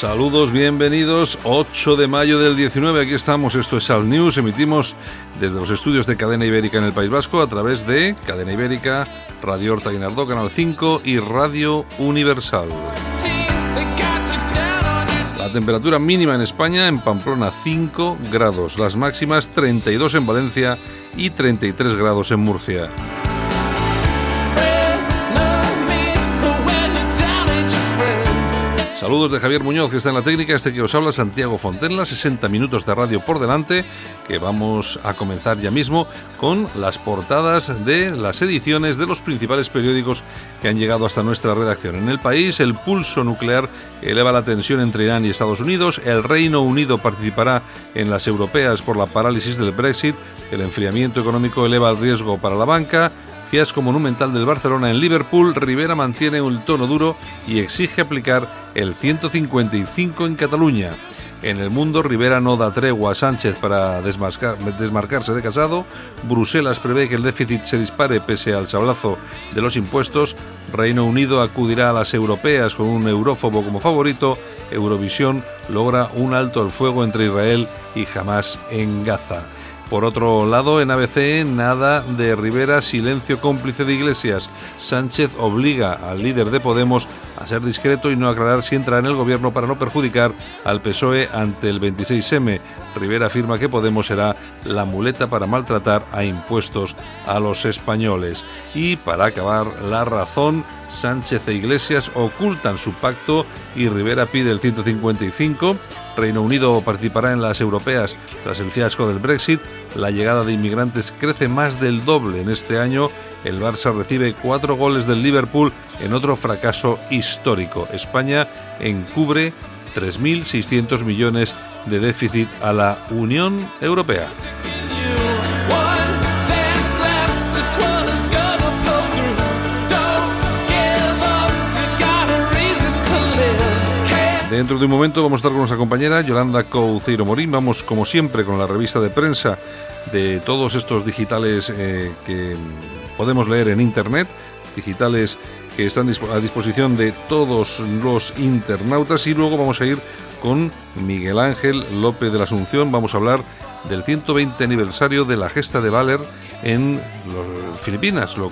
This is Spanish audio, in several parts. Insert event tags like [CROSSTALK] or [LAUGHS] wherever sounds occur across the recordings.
Saludos, bienvenidos. 8 de mayo del 19, aquí estamos. Esto es Alt News. Emitimos desde los estudios de Cadena Ibérica en el País Vasco a través de Cadena Ibérica, Radio Horta Guinardó, Canal 5 y Radio Universal. La temperatura mínima en España, en Pamplona 5 grados, las máximas 32 en Valencia y 33 grados en Murcia. Saludos de Javier Muñoz, que está en la técnica. Este que os habla, Santiago Fontenla. 60 minutos de radio por delante, que vamos a comenzar ya mismo con las portadas de las ediciones de los principales periódicos que han llegado hasta nuestra redacción. En el país, el pulso nuclear eleva la tensión entre Irán y Estados Unidos. El Reino Unido participará en las europeas por la parálisis del Brexit. El enfriamiento económico eleva el riesgo para la banca. Fiasco monumental del Barcelona en Liverpool, Rivera mantiene un tono duro y exige aplicar el 155 en Cataluña. En el mundo, Rivera no da tregua a Sánchez para desmarcarse de Casado. Bruselas prevé que el déficit se dispare pese al sablazo de los impuestos. Reino Unido acudirá a las europeas con un eurófobo como favorito. Eurovisión logra un alto al fuego entre Israel y Hamas en Gaza. Por otro lado, en ABC, nada de Rivera, silencio cómplice de Iglesias. Sánchez obliga al líder de Podemos a ser discreto y no aclarar si entra en el gobierno para no perjudicar al PSOE ante el 26M. Rivera afirma que Podemos será la muleta para maltratar a impuestos a los españoles. Y para acabar, la razón, Sánchez e Iglesias ocultan su pacto y Rivera pide el 155. Reino Unido participará en las europeas tras el fiasco del Brexit. La llegada de inmigrantes crece más del doble en este año. El Barça recibe cuatro goles del Liverpool en otro fracaso histórico. España encubre 3.600 millones de déficit a la Unión Europea. Dentro de un momento vamos a estar con nuestra compañera Yolanda Couceiro Morín. Vamos, como siempre, con la revista de prensa de todos estos digitales eh, que podemos leer en Internet, digitales que están a disposición de todos los internautas. Y luego vamos a ir con Miguel Ángel López de la Asunción. Vamos a hablar del 120 aniversario de la gesta de Valer en Filipinas, lo,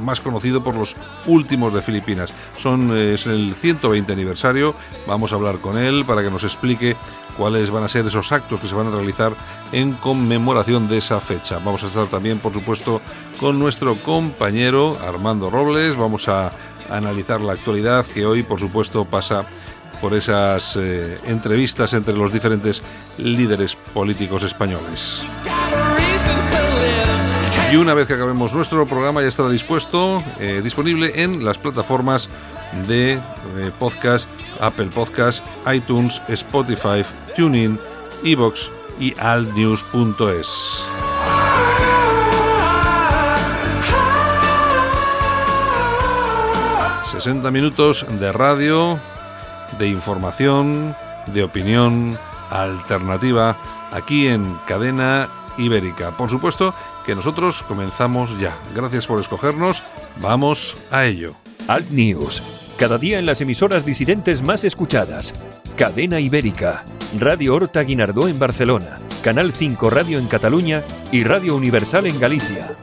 más conocido por los últimos de Filipinas. Son, eh, es el 120 aniversario, vamos a hablar con él para que nos explique cuáles van a ser esos actos que se van a realizar en conmemoración de esa fecha. Vamos a estar también, por supuesto, con nuestro compañero Armando Robles, vamos a analizar la actualidad que hoy, por supuesto, pasa por esas eh, entrevistas entre los diferentes líderes políticos españoles. Y una vez que acabemos nuestro programa ya estará dispuesto, eh, disponible en las plataformas de eh, podcast, Apple Podcast, iTunes, Spotify, TuneIn, Evox y altnews.es. ...60 minutos de radio de información, de opinión alternativa aquí en Cadena Ibérica. Por supuesto que nosotros comenzamos ya. Gracias por escogernos. Vamos a ello. Alt News. Cada día en las emisoras disidentes más escuchadas. Cadena Ibérica. Radio Horta Guinardó en Barcelona. Canal 5 Radio en Cataluña y Radio Universal en Galicia.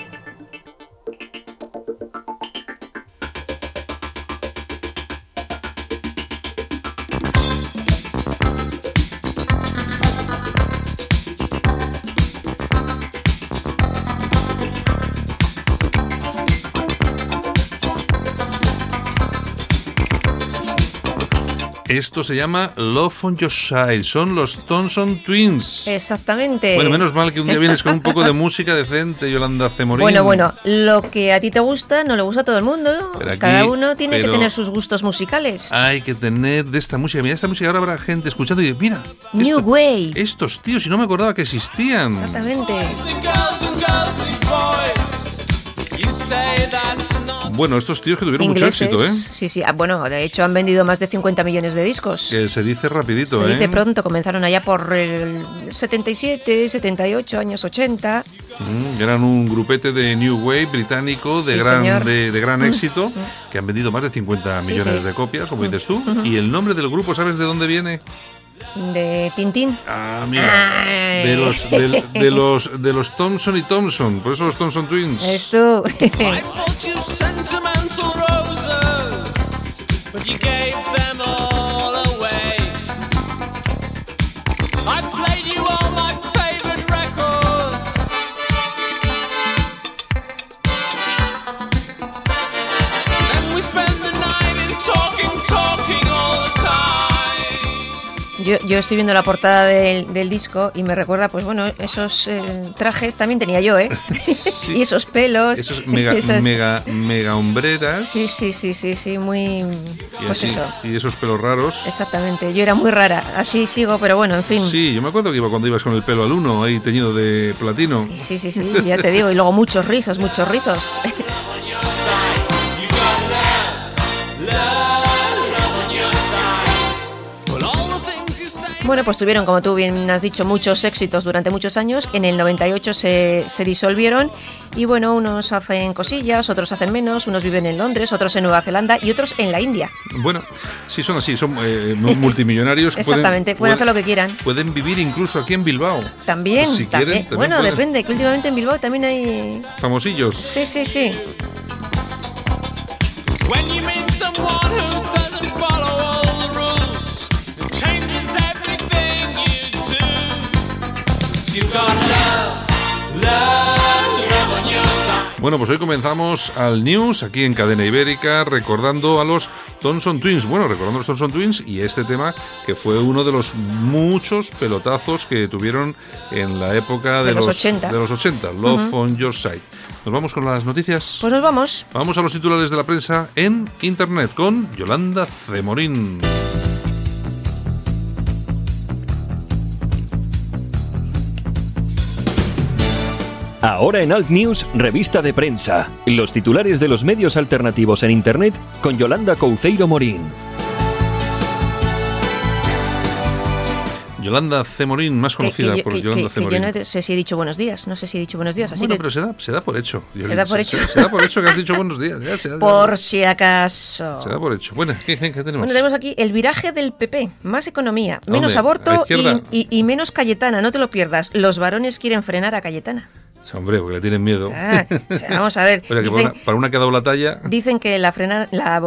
Esto se llama Love on Your Side. Son los Thompson Twins. Exactamente. Bueno, menos mal que un día vienes con un poco de [LAUGHS] música decente, Yolanda Cemorín. Bueno, bueno, lo que a ti te gusta no le gusta a todo el mundo. Pero aquí- Cada uno tiene que tener sus gustos musicales. Hay que tener de esta música. Mira, esta música ahora habrá gente escuchando y dice, mira, New esto- Wave. estos tíos, y no me acordaba que existían. Exactamente. Bueno, estos tíos que tuvieron mucho Ingleses. éxito, ¿eh? Sí, sí. Ah, bueno, de hecho han vendido más de 50 millones de discos. Que se dice rapidito, Se ¿eh? dice pronto, comenzaron allá por el 77, 78, años 80. Mm, eran un grupete de New Wave británico de Sí, gran, de, de gran éxito, que han vendido más de 50 Sí, millones sí. de copias, como dices tú. Y el nombre del grupo, ¿sabes de dónde viene? De Tintín. Ah, mira. Ay. De los, de, de [LAUGHS] los, de los Thompson y Thompson, por eso los Thompson Twins. Esto. [LAUGHS] [LAUGHS] Yo, yo estoy viendo la portada del, del disco y me recuerda, pues bueno, esos eh, trajes también tenía yo, ¿eh? [LAUGHS] [LAUGHS] y esos pelos. Esos mega, [LAUGHS] esas- mega, mega hombreras. Sí, sí, sí, sí, sí, muy. y, Pues así- eso. y esos pelos raros. Exactamente. Yo era muy rara. Así sigo, pero bueno, en fin. Sí, yo me acuerdo que iba cuando ibas con el pelo al uno, ahí teñido de platino. Sí, sí, sí, ya te digo. Y luego muchos rizos, muchos rizos. Bueno, pues tuvieron, como tú bien has dicho, muchos éxitos durante muchos años. En el 98 se, se disolvieron y bueno, unos hacen cosillas, otros hacen menos, unos viven en Londres, otros en Nueva Zelanda y otros en la India. Bueno, sí son así, son eh, mu- multimillonarios. [LAUGHS] Exactamente, pueden hacer lo que quieran. Pueden vivir incluso aquí en Bilbao. También, Si también. quieren, también bueno, pueden. depende, que últimamente en Bilbao también hay... Famosillos. Sí, sí, sí. Bueno, pues hoy comenzamos al News aquí en Cadena Ibérica recordando a los Thompson Twins. Bueno, recordando a los Thompson Twins y este tema que fue uno de los muchos pelotazos que tuvieron en la época de, De los 80. de los 80, Love on Your Side. Nos vamos con las noticias. Pues nos vamos. Vamos a los titulares de la prensa en Internet con Yolanda Cemorín. Ahora en Alt News, revista de prensa. Los titulares de los medios alternativos en Internet con Yolanda Couceiro Morín. Yolanda Cemorín, más Que- conocida que yo- por que- Yolanda que- que Cemorín. yo no sé si he dicho buenos días, no sé si he dicho buenos días, así bueno, que pero se da, se da por hecho. Se da por hecho. Se, se da por hecho que has dicho buenos días. ya, se da- por si acaso. Se da por hecho. Bueno, ¿qué, qué tenemos? Bueno, tenemos aquí el viraje del PP, más economía, menos Hombre, aborto y, y- y menos Cayetana, no te lo pierdas. Los varones quieren frenar a Cayetana. Hombre, porque le tienen miedo. Ah, o sea, vamos a ver. [LAUGHS] Oye, que para Dicen, una, para una que ha dado la talla. dicen que la, frenar, la,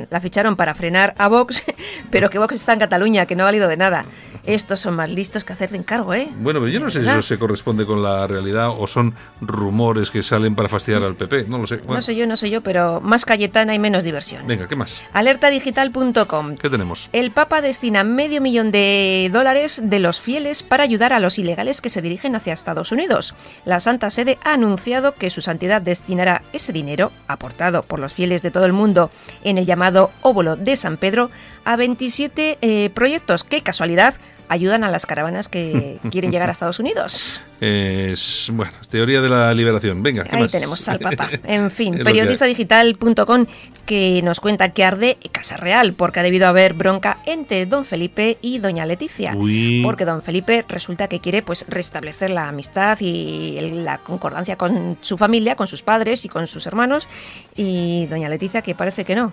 eh, la ficharon para frenar a Vox, [LAUGHS] pero que Vox está en Cataluña, que no ha valido de nada. Estos son más listos que hacer de encargo, ¿eh? Bueno, pero yo no sé si eso se corresponde con la realidad o son rumores que salen para fastidiar al PP. No lo sé. Bueno, No sé yo, no sé yo, pero más Cayetana y menos diversión. Venga, ¿qué más? Alertadigital.com. ¿Qué tenemos? El Papa destina medio millón de dólares de los fieles para ayudar a los ilegales que se dirigen hacia Estados Unidos. La Santa Sede ha anunciado que su santidad destinará ese dinero, aportado por los fieles de todo el mundo en el llamado óvulo de San Pedro, a 27 eh, proyectos que, casualidad, ayudan a las caravanas que [LAUGHS] quieren llegar a Estados Unidos. Es, bueno, teoría de la liberación. Venga, ¿qué Ahí más? tenemos al Papa. [LAUGHS] En fin, [LAUGHS] periodistadigital.com que nos cuenta que arde Casa Real porque ha debido haber bronca entre don Felipe y doña Leticia. Uy. Porque don Felipe resulta que quiere pues restablecer la amistad y la concordancia con su familia, con sus padres y con sus hermanos y doña Leticia que parece que no.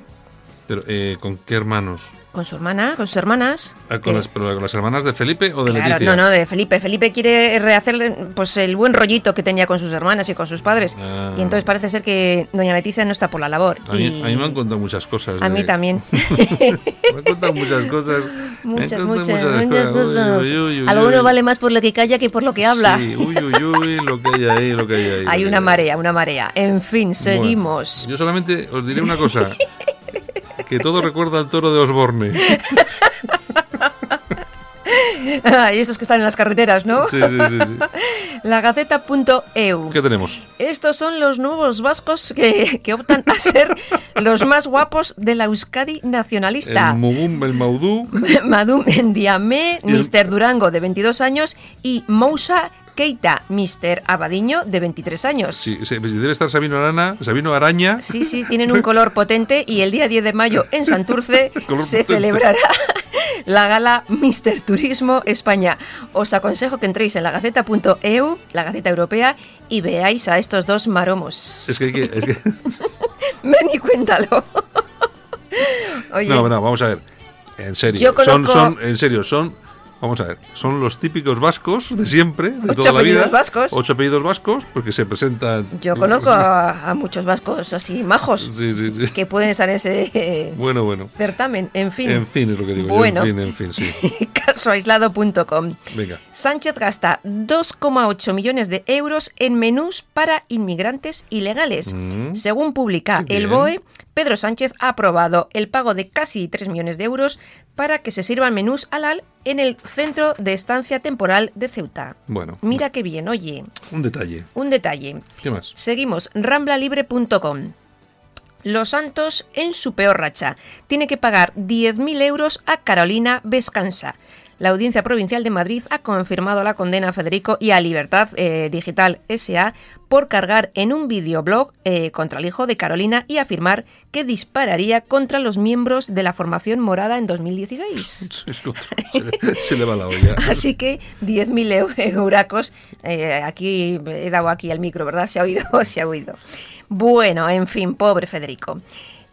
Pero, eh, ¿con qué hermanos? Con su hermana, con sus hermanas. Ah, ¿Con las, pero con las hermanas de Felipe o de Claro, Leticia? no, no, de Felipe. Felipe quiere rehacerle pues el buen rollito que tenía con sus hermanas y con sus padres. Ah. Y entonces parece ser que doña Leticia no está por la labor. A mí, y- a mí me han contado muchas cosas. A de- mí también. [LAUGHS] me han contado muchas cosas. [LAUGHS] muchas, muchas, muchas cosas. Uy, uy, uy, Alguno vale más por lo que calla que por lo que habla. Sí, uy, uy, uy, lo que hay ahí, lo que hay ahí. Hay una marea, una marea. En fin, seguimos. Bueno, yo solamente os diré una cosa. [LAUGHS] Que todo recuerda al toro de Osborne. [LAUGHS] Ah, y esos que están en las carreteras, ¿no? Sí, sí, sí. sí. [LAUGHS] La Gaceta.eu. ¿Qué tenemos? Estos son los nuevos vascos que, que optan a ser los más guapos de la Euskadi nacionalista. El Mugum, el Maudú. [LAUGHS] Madum Mr. Durango, de 22 años, y Mousa Keita, Mr. Abadiño, de 23 años. Sí, sí, pues debe estar Sabino Arana, Sabino Araña. Sí, sí, tienen un color potente y el día 10 de mayo en Santurce [LAUGHS] se potente. celebrará [LAUGHS] la gala Mister Turismo España. Os aconsejo que entréis en la gaceta.eu, la Gaceta Europea, y veáis a estos dos maromos. Es que hay que. es que- [LAUGHS] Ven y cuéntalo. Oye, No, no, vamos a ver. En serio. Son, son, en serio, son. Vamos a ver, son los típicos vascos de siempre, de Ocho toda la vida. apellidos vascos. Ocho apellidos vascos, porque se presentan. yo conozco a, a muchos vascos así majos Sí, sí, sí. que pueden estar en ese [LAUGHS] Bueno, bueno. certamen. En fin, En fin, es lo que digo. yo, Bueno. En fin, en fin, sí. [LAUGHS] casoaislado.com. Venga. Sánchez gasta 2,8 millones de euros en menús para inmigrantes ilegales. Mm. Según publica el. BOE, Pedro Sánchez ha aprobado el pago de casi 3 millones de euros para que se sirvan menús halal en el centro de estancia temporal de Ceuta. Bueno, Mira qué bien, oye, un detalle. un detalle. ¿Qué más? Seguimos, ramblalibre.com. Los Santos en su peor racha. Tiene que pagar 10.000 euros a Carolina Vescansa. La Audiencia Provincial de Madrid ha confirmado la condena a Federico y a Libertad eh, Digital SA por cargar en un videoblog eh, contra el hijo de Carolina y afirmar que dispararía contra los miembros de la formación morada en 2016. [LAUGHS] se, se le va la olla. [LAUGHS] Así que 10.000 eu- euracos. eh, aquí he dado aquí al micro, ¿verdad? Se ha oído, [LAUGHS] se ha oído. Bueno, en fin, pobre Federico.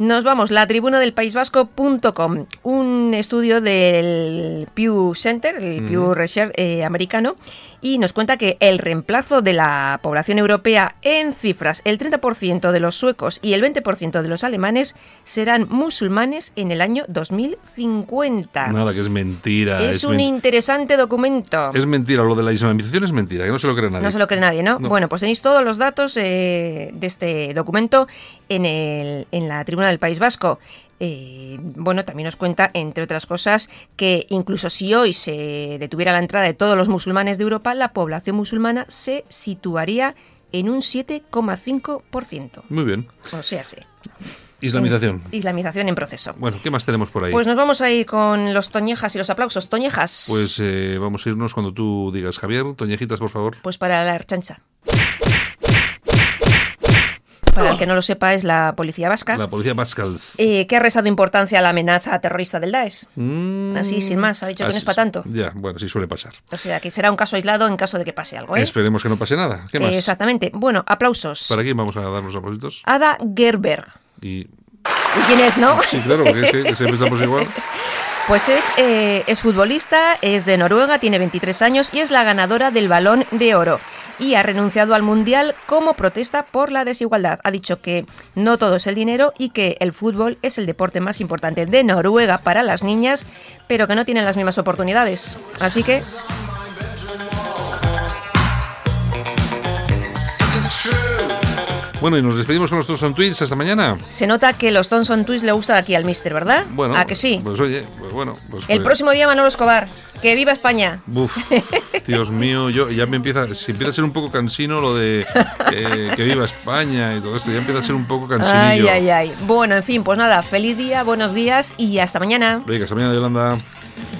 Nos vamos, la tribuna del País Vasco.com, un estudio del Pew Center, el Pew Research eh, americano, y nos cuenta que el reemplazo de la población europea en cifras, el 30% de los suecos y el 20% de los alemanes serán musulmanes en el año 2050. Nada, que es mentira. Es, un men- interesante documento. Es mentira, lo de la islamización es mentira, que no se lo cree nadie. No se lo cree nadie, ¿no? No. Bueno, pues tenéis todos los datos eh, de este documento en, el- en la Tribuna del País Vasco. Eh, bueno, también nos cuenta, entre otras cosas, que incluso si hoy se detuviera la entrada de todos los musulmanes de Europa, la población musulmana se situaría en un 7,5%. Muy bien. O sea, sí. Islamización. Islamización en proceso. Bueno, ¿qué más tenemos por ahí? Pues nos vamos a ir con los toñejas y los aplausos. Toñejas. Pues eh, vamos a irnos cuando tú digas, Javier, Toñejitas, por favor. Pues para la archancha. Para el que no lo sepa, es la policía vasca, La policía Pascals. eh, que ha restado importancia a la amenaza terrorista del Daesh. Mm, Así, sin más, ha dicho que no es pa' tanto. Ya, bueno, sí suele pasar. O sea, que será un caso aislado en caso de que pase algo, ¿eh? Esperemos que no pase nada. ¿Qué más? Exactamente. Bueno, aplausos. ¿Para quién vamos a dar los aplausos? Ada Gerber. Y ¿Y quién es, no? sí, claro, porque es que siempre estamos igual. [LAUGHS] Pues es, eh, es futbolista, es de Noruega, tiene 23 años y es la ganadora del balón de oro. Y ha renunciado al Mundial como protesta por la desigualdad. Ha dicho que no todo es el dinero y que el fútbol es el deporte más importante de Noruega para las niñas, pero que no tienen las mismas oportunidades. Así que Bueno, y nos despedimos con nuestros son tweets hasta mañana. se nota que los Thomson Twins le gustan aquí al Mister, ¿verdad? Bueno, ¿A que sí? Pues oye, pues bueno. Pues, el próximo día Manolo Escobar. ¡Que viva España! Uf, Dios mío, yo ya me empieza, si empieza a ser un poco cansino lo de eh, que viva España y todo esto, ya empieza a ser un poco cansinillo. Ay, ay, ay. Bueno, en fin, pues nada, feliz día, buenos días y hasta mañana. Venga, hasta mañana, Yolanda.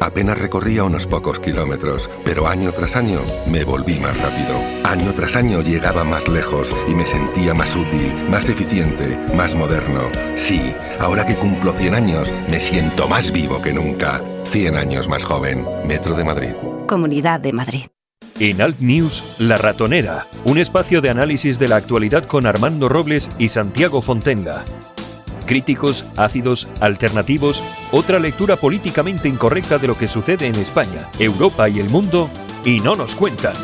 Apenas recorría unos pocos kilómetros, pero año tras año me volví más rápido. Año tras año llegaba más lejos y me sentía más útil, más eficiente, más moderno. Sí, ahora que cumplo 100 años, me siento más vivo que nunca. 100 años más joven. Metro de Madrid. Comunidad de Madrid. En Alt News, La Ratonera, un espacio de análisis de la actualidad con Armando Robles y Santiago Fontenga. Críticos, ácidos, alternativos, otra lectura políticamente incorrecta de lo que sucede en España, Europa y el mundo, y no nos cuentan.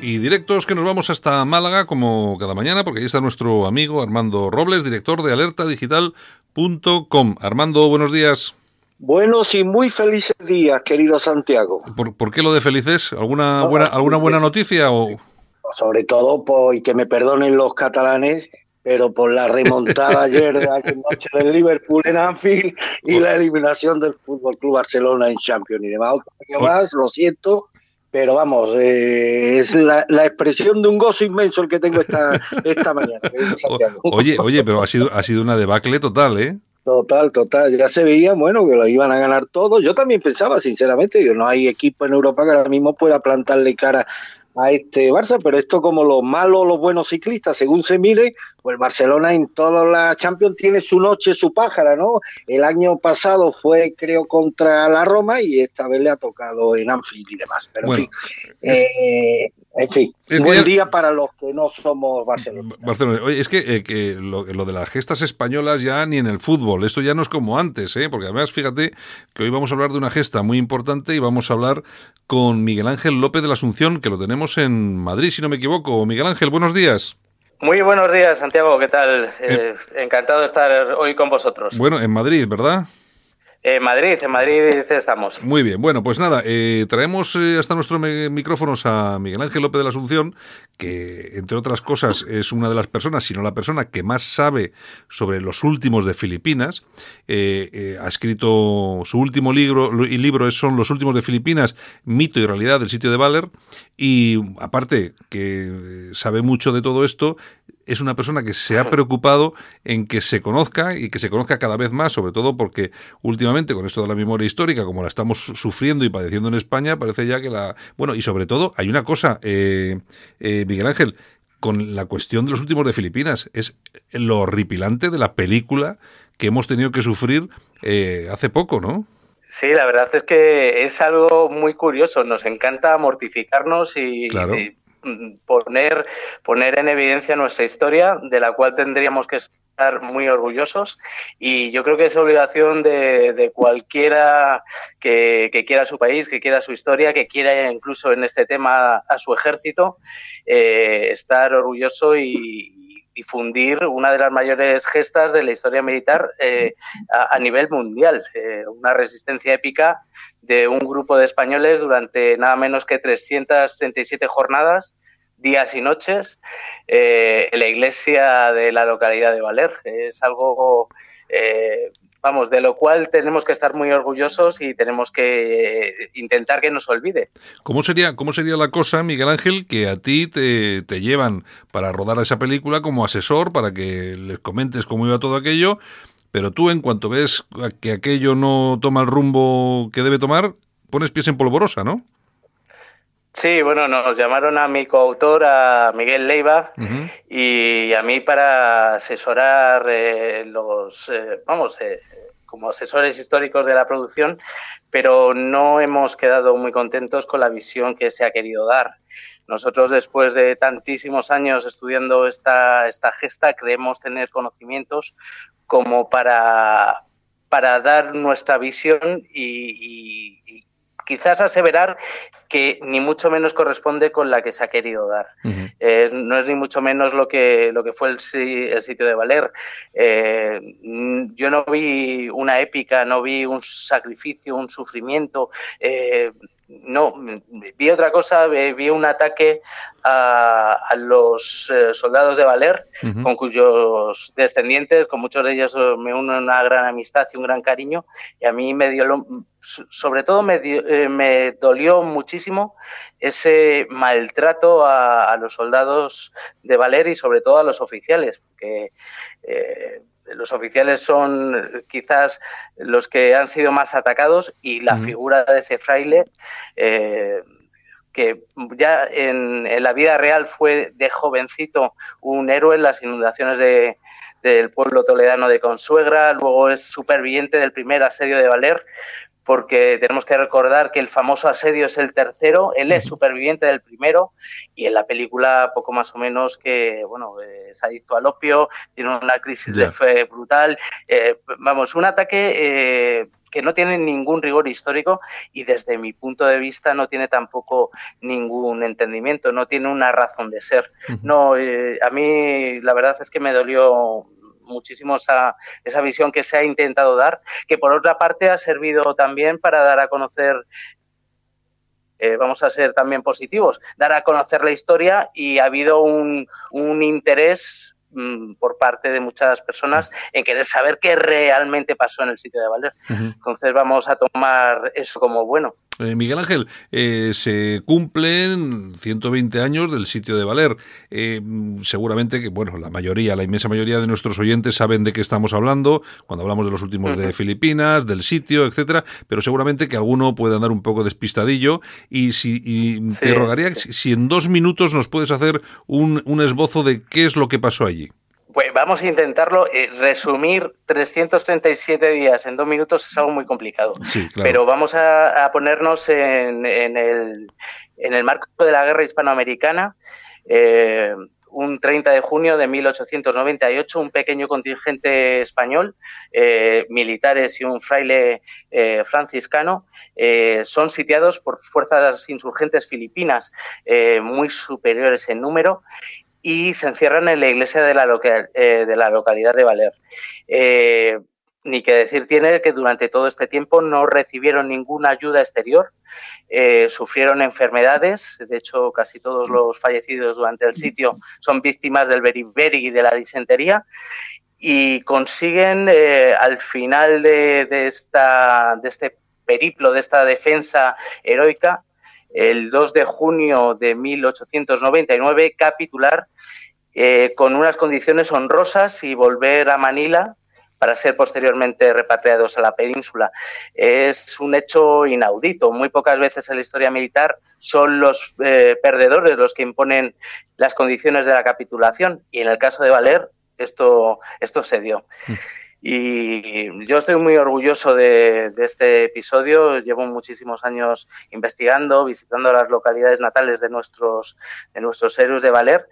Y directos que nos vamos hasta Málaga, como cada mañana, porque ahí está nuestro amigo Armando Robles, director de alertadigital.com. Armando, buenos días. Buenos y muy felices días, querido Santiago. ¿Por, por qué lo de felices? ¿Alguna buena, alguna buena noticia? O... Sobre todo, por, y que me perdonen los catalanes, pero por la remontada ayer de la noche del Liverpool en Anfield y la eliminación del Fútbol Club Barcelona en Champions y demás. Más, lo siento, pero vamos, eh, es la, la expresión de un gozo inmenso el que tengo esta, esta mañana. [LAUGHS] Oye, oye, pero ha sido, ha sido una debacle total, ¿eh? Total, total. Ya se veía, bueno, que lo iban a ganar todos. Yo también pensaba, sinceramente, que no hay equipo en Europa que ahora mismo pueda plantarle cara a este Barça, pero esto como los malos, los buenos ciclistas, según se mire, pues Barcelona en todas las Champions tiene su noche, su pájara, ¿no? El año pasado fue, creo, contra la Roma y esta vez le ha tocado en Anfield y demás. Pero Bueno, fin, eh, en fin, Es que buen ya- día para los que no somos Barcelona. Barcelona. Oye, es que, eh, que lo, lo de las gestas españolas ya ni en el fútbol, esto ya no es como antes, ¿eh? porque además fíjate que hoy vamos a hablar de una gesta muy importante y vamos a hablar con Miguel Ángel López de la Asunción, que lo tenemos en Madrid, si no me equivoco. Miguel Ángel, buenos días. Muy buenos días, Santiago. ¿Qué tal? Eh, encantado de estar hoy con vosotros. Bueno, en Madrid, ¿verdad? En Madrid, en Madrid estamos. Muy bien, bueno, pues nada, eh, traemos eh, hasta nuestros micrófonos a Miguel Ángel López de la Asunción, que entre otras cosas es una de las personas, si no la persona que más sabe sobre los últimos de Filipinas. Eh, eh, ha escrito su último libro, y libro son Los últimos de Filipinas, mito y realidad del sitio de Valer. Y aparte que eh, sabe mucho de todo esto, es una persona que se ha preocupado en que se conozca y que se conozca cada vez más, sobre todo porque últimamente con esto de la memoria histórica, como la estamos su- sufriendo y padeciendo en España, parece ya que la... Bueno, y sobre todo hay una cosa, eh, eh, Miguel Ángel, con la cuestión de los últimos de Filipinas, es lo horripilante de la película que hemos tenido que sufrir eh, hace poco, ¿no? Sí, la verdad es que es algo muy curioso. Nos encanta mortificarnos y, Claro. y, poner, poner en evidencia nuestra historia, de la cual tendríamos que estar muy orgullosos. Y yo creo que es obligación de, de cualquiera que, quiera su país, que quiera su historia, que quiera incluso en este tema a su ejército, eh, estar orgulloso y difundir una de las mayores gestas de la historia militar eh, a, a nivel mundial, eh, una resistencia épica de un grupo de españoles durante nada menos que 367 jornadas, días y noches, eh, en la iglesia de la localidad de Valer. Es algo, eh, vamos, de lo cual tenemos que estar muy orgullosos y tenemos que eh, intentar que no se olvide. ¿Cómo sería, ¿Cómo sería la cosa, Miguel Ángel, que a ti te, te llevan para rodar esa película como asesor para que les comentes cómo iba todo aquello? Pero tú, en cuanto ves que aquello no toma el rumbo que debe tomar, pones pies en polvorosa, ¿no? Sí, bueno, nos llamaron a mi coautor, a Miguel Leiva, y a mí para asesorar eh, los, eh, vamos, eh, como asesores históricos de la producción, pero no hemos quedado muy contentos con la visión que se ha querido dar. Nosotros, después de tantísimos años estudiando esta, esta gesta, creemos tener conocimientos como para, para dar nuestra visión y, y- y quizás aseverar que ni mucho menos corresponde con la que se ha querido dar. Eh, no es ni mucho menos lo que, lo que fue el, el sitio de Valer. Eh, yo no vi una épica, no vi un sacrificio, un sufrimiento. eh, no, vi otra cosa, eh, vi un ataque a, a los eh, soldados de Valer, con cuyos descendientes, con muchos de ellos eh, me uno una gran amistad y un gran cariño, y a mí me dio, lo- so- sobre todo me, dio- me dolió muchísimo ese maltrato a, a los soldados de Valer y sobre todo a los oficiales, porque eh, los oficiales son quizás los que han sido más atacados y la figura de ese fraile eh, que ya en, en la vida real fue de jovencito un héroe en las inundaciones de, del pueblo toledano de Consuegra, luego es superviviente del primer asedio de Valer, porque tenemos que recordar que el famoso asedio es el tercero, él es superviviente del primero y en la película poco más o menos que, bueno, eh, es adicto al opio, tiene una crisis de fe brutal, eh, vamos, un ataque eh, que no tiene ningún rigor histórico y desde mi punto de vista no tiene tampoco ningún entendimiento, no tiene una razón de ser. No, eh, a mí la verdad es que me dolió muchísimo esa, esa visión que se ha intentado dar, que por otra parte ha servido también para dar a conocer eh, vamos a ser también positivos, dar a conocer la historia y ha habido un, un interés mm, por parte de muchas personas en querer saber qué realmente pasó en el sitio de Valer. Entonces vamos a tomar eso como bueno. Eh, Miguel Ángel, eh, se cumplen 120 años del sitio de Valer. Eh, seguramente que, bueno, la mayoría, la inmensa mayoría de nuestros oyentes saben de qué estamos hablando cuando hablamos de los últimos de Filipinas, del sitio, etcétera, pero seguramente que alguno puede andar un poco despistadillo y si y te rogaría sí. si- si en dos minutos nos puedes hacer un, un esbozo de qué es lo que pasó allí. Pues vamos a intentarlo. eh, resumir 337 días en dos minutos es algo muy complicado. Sí, claro. Pero vamos a, a ponernos en, en el, en el marco de la guerra hispanoamericana. Eh, un 30 de junio de 1898, un pequeño contingente español, eh, militares y un fraile eh, franciscano, eh, son sitiados por fuerzas insurgentes filipinas eh, muy superiores en número y se encierran en la iglesia de la, loca- eh, de la localidad de Valer. Eh, ni que decir tiene que durante todo este tiempo no recibieron ninguna ayuda exterior, eh, sufrieron enfermedades, de hecho casi todos los fallecidos durante el sitio son víctimas del beriberi y de la disentería y consiguen al final de, de esta, de este periplo, de esta defensa heroica, el 2 de junio de 1899 capitular eh, con unas condiciones honrosas y volver a Manila para ser posteriormente repatriados a la península. Es un hecho inaudito. Muy pocas veces en la historia militar son los eh, perdedores los que imponen las condiciones de la capitulación y en el caso de Valer esto, esto se dio. Y yo estoy muy orgulloso de, de, este episodio. Llevo muchísimos años investigando, visitando las localidades natales de nuestros, de nuestros héroes de Valer.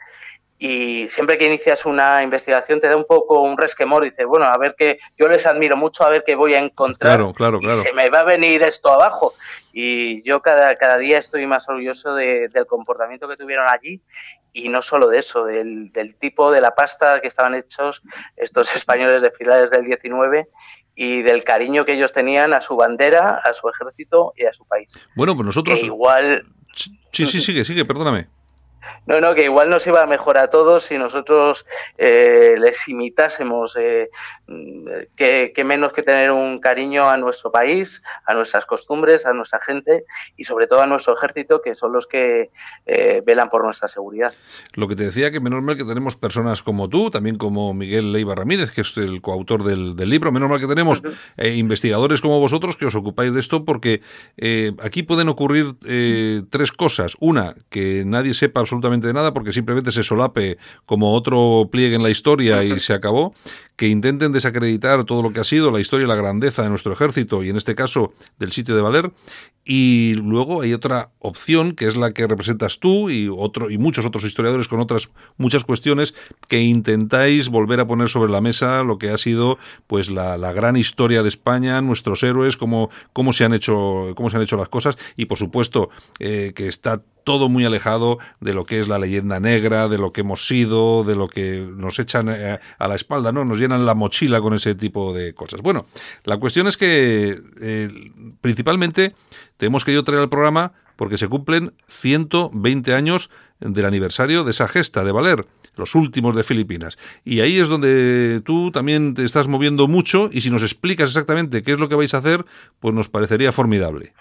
Y siempre que inicias una investigación te da un poco un resquemor. Dices, bueno, a ver qué, yo les admiro mucho, a ver qué voy a encontrar. Claro, claro, claro. Y se me va a venir esto abajo. Y yo cada, cada día estoy más orgulloso de, del comportamiento que tuvieron allí y no solo de eso, del, del, tipo de la pasta que estaban hechos estos [LAUGHS] españoles de finales del 19 y del cariño que ellos tenían a su bandera, a su ejército y a su país. Bueno, pues nosotros... Que igual... Sí, sí, sigue, sigue, perdóname. No, no, que igual nos iba mejor a todos si nosotros eh, les imitásemos, eh, que, que, menos que tener un cariño a nuestro país, a nuestras costumbres, a nuestra gente y sobre todo a nuestro ejército, que son los que eh, velan por nuestra seguridad. Lo que te decía, que menos mal que tenemos personas como tú, también como Miguel Leiva Ramírez, que es el coautor del, del libro, menos mal que tenemos uh -huh. investigadores como vosotros que os ocupáis de esto, porque eh, aquí pueden ocurrir eh, tres cosas. Una, que nadie sepa absolutamente de nada porque simplemente se solape como otro pliegue en la historia y se acabó, que intenten desacreditar todo lo que ha sido la historia y la grandeza de nuestro ejército y en este caso del sitio de Valer. Y luego hay otra opción que es la que representas tú y otro y muchos otros historiadores con otras muchas cuestiones que intentáis volver a poner sobre la mesa lo que ha sido pues la, gran historia de España, nuestros héroes, cómo, cómo se han hecho cómo se han hecho las cosas y por supuesto eh, que está todo muy alejado de lo que es la leyenda negra, de lo que hemos sido, de lo que nos echan eh, a la espalda, ¿no? Nos la mochila con ese tipo de cosas. Bueno, la cuestión es que eh, principalmente te hemos querido traer al programa porque se cumplen 120 años del aniversario de esa gesta de Valer, los últimos de Filipinas. Y ahí es donde tú también te estás moviendo mucho y si nos explicas exactamente qué es lo que vais a hacer, pues nos parecería formidable.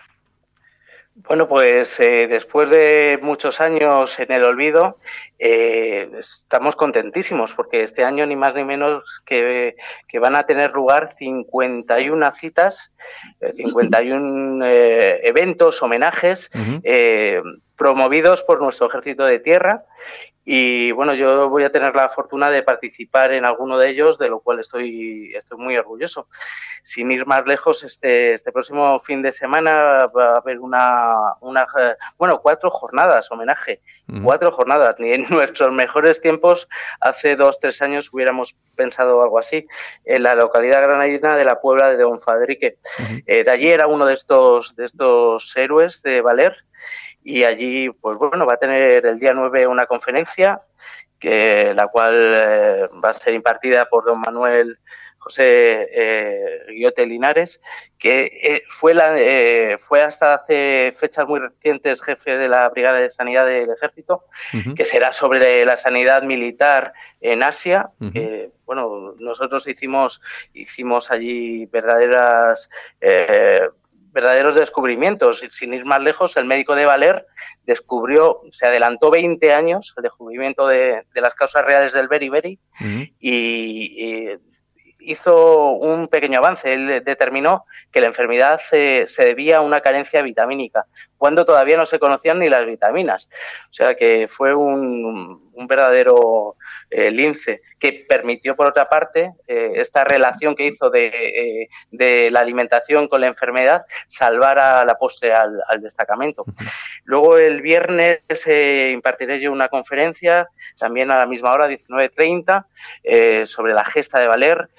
Bueno, pues eh, después de muchos años en el olvido, eh, estamos contentísimos porque este año ni más ni menos que, que van a tener lugar 51 citas, eh, 51 eventos, homenajes. Uh -huh promovidos por nuestro ejército de tierra y bueno, yo voy a tener la fortuna de participar en alguno de ellos, de lo cual estoy, estoy muy orgulloso. Sin ir más lejos, este, este próximo fin de semana va a haber una, una bueno, cuatro jornadas, homenaje, cuatro jornadas. Ni [LAUGHS] en nuestros mejores tiempos, hace dos, tres años, hubiéramos pensado algo así, en la localidad granadina de la Puebla de Don Fadrique. Eh, de allí era uno de estos, de estos héroes de Valer y allí, pues bueno, va a tener el día 9 una conferencia, que, la cual eh, va a ser impartida por don Manuel José eh, Guillote Linares, que eh, fue, la, eh, fue hasta hace fechas muy recientes jefe de la Brigada de Sanidad del Ejército, que será sobre la sanidad militar en Asia. Que, bueno, nosotros hicimos, hicimos allí verdaderas eh, verdaderos descubrimientos. Y Sin ir más lejos, el médico de Valer descubrió, se adelantó 20 años el descubrimiento de, de las causas reales del beriberi Ujú. y, y hizo un pequeño avance. Él determinó que la enfermedad se, se debía a una carencia vitamínica, cuando todavía no se conocían ni las vitaminas. O sea que fue un, un verdadero eh, lince que permitió, por otra parte, eh, esta relación que hizo de, eh, de, la alimentación con la enfermedad, salvar a la postre al, al destacamento. Luego el viernes impartiré yo una conferencia, también a la misma hora, 19.30, eh, sobre la gesta de Valer.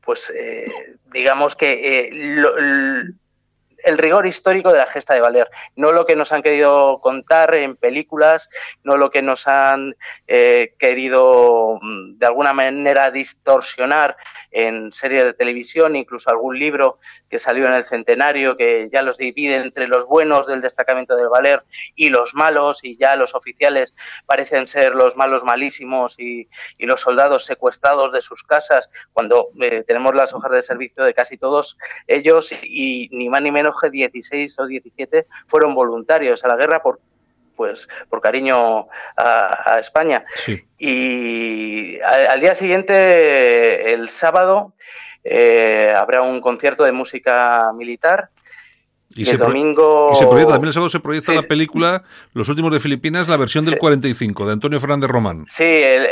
Pues digamos que lo, el rigor histórico de la gesta de Valer, no lo que nos han querido contar en películas, no lo que nos han eh, querido mm, de alguna manera distorsionar en series de televisión, incluso algún libro que salió en el centenario que ya los divide entre los buenos del destacamento del Valer y los malos y ya los oficiales parecen ser los malos malísimos y, los soldados secuestrados de sus casas cuando eh, tenemos las hojas de servicio de casi todos ellos y ni más ni menos que 16 o 17 fueron voluntarios a la guerra por pues por cariño a, a España. Sí. Y al, al, día siguiente, el sábado, eh, habrá un concierto de música militar. Y, el domingo. Y se proyecta, también el sábado se proyecta sí, la película Los últimos de Filipinas, la versión sí. del 45, de Antonio Fernández Román. Sí, el,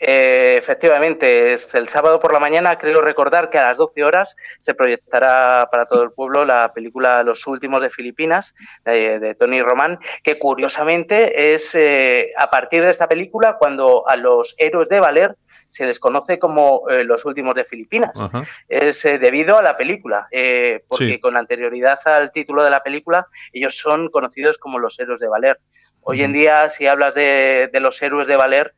eh, efectivamente, es el sábado por la mañana, creo recordar que a las 12 horas se proyectará para todo el pueblo la película Los últimos de Filipinas de, de Tony Román, que curiosamente es eh, a partir de esta película cuando a los héroes de Valer se les conoce como eh, los últimos de Filipinas. Ajá. Es eh, debido a la película, eh, porque sí. con anterioridad al título de la película, ellos son conocidos como los héroes de Valer. Hoy en día, si hablas de, de los héroes de Valer,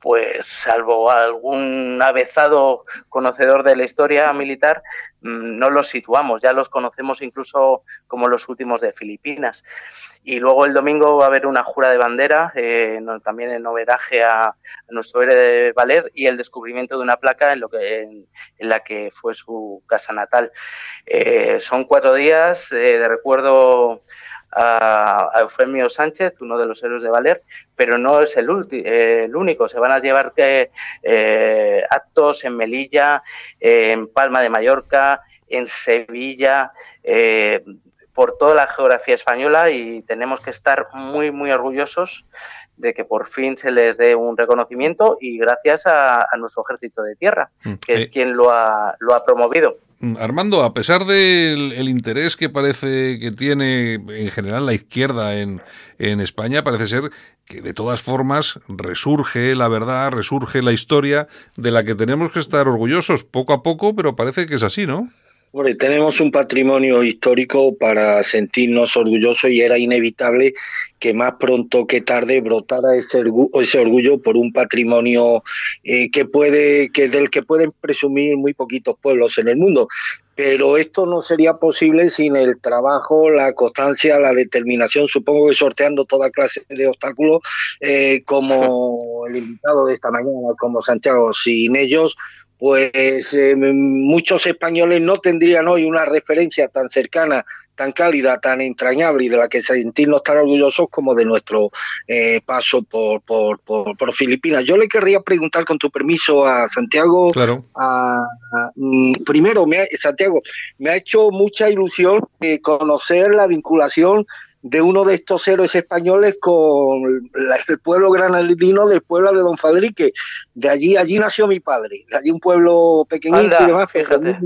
pues salvo algún avezado conocedor de la historia militar, mm, no los situamos, ya los conocemos incluso como los últimos de Filipinas. Y luego el domingo va a haber una jura de bandera, eh, también en homenaje a, nuestro héroe de Valer y el descubrimiento de una placa en, lo que, en, en la que fue su casa natal. Eh, son cuatro días eh, de recuerdo a, a, Eufemio Sánchez, uno de los héroes de Valer, pero no es el, eh, el único. Se van a llevar que, eh, actos en Melilla, eh, en Palma de Mallorca, en Sevilla, eh, por toda la geografía española y tenemos que estar muy, muy orgullosos de que por fin se les dé un reconocimiento y gracias a, a nuestro ejército de tierra, que es quien lo ha, lo ha promovido. Armando, a pesar del el interés que parece que tiene en general la izquierda en, en España, parece ser que de todas formas resurge la verdad, resurge la historia de la que tenemos que estar orgullosos poco a poco, pero parece que es así, ¿no? Bueno, tenemos un patrimonio histórico para sentirnos orgullosos y era inevitable que más pronto que tarde brotara ese, orgullo, ese orgullo por un patrimonio eh, que puede, que del que pueden presumir muy poquitos pueblos en el mundo. Pero esto no sería posible sin el trabajo, la constancia, la determinación, supongo que sorteando toda clase de obstáculos, eh, como el invitado de esta mañana, como Santiago. Sin ellos, pues eh, muchos españoles no tendrían hoy una referencia tan cercana, tan cálida, tan entrañable y de la que sentirnos tan orgullosos como de nuestro eh, paso por, por, por, por, Filipinas. Yo le querría preguntar, con tu permiso, a Santiago. Claro. A, a, mm, primero, me ha, Santiago, me ha hecho mucha ilusión eh, conocer la vinculación de uno de estos héroes españoles con la- el pueblo granadino de Puebla de Don Fadrique. De allí, allí nació mi padre, de allí un pueblo pequeñito Anda, y demás, fíjate.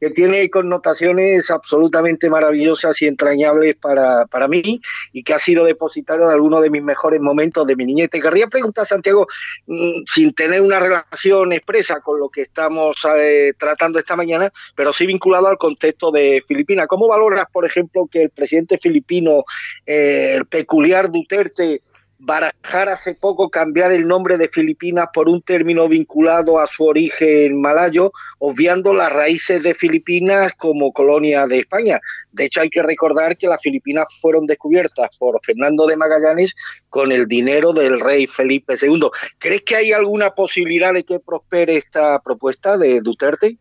Que tiene connotaciones absolutamente maravillosas y entrañables para, para mí y que ha sido depositario de algunos de mis mejores momentos de mi niñez. Querría preguntar, Santiago, mm, sin tener una relación expresa con lo que estamos eh, tratando esta mañana, pero sí vinculado al contexto de Filipinas. ¿Cómo valoras, por ejemplo, que el presidente filipino, eh, el peculiar Duterte, barajar hace poco cambiar el nombre de Filipinas por un término vinculado a su origen malayo, obviando las raíces de Filipinas como colonia de España? De hecho, hay que recordar que las Filipinas fueron descubiertas por Fernando de Magallanes con el dinero del rey Felipe II. ¿Crees que hay alguna posibilidad de que prospere esta propuesta de Duterte?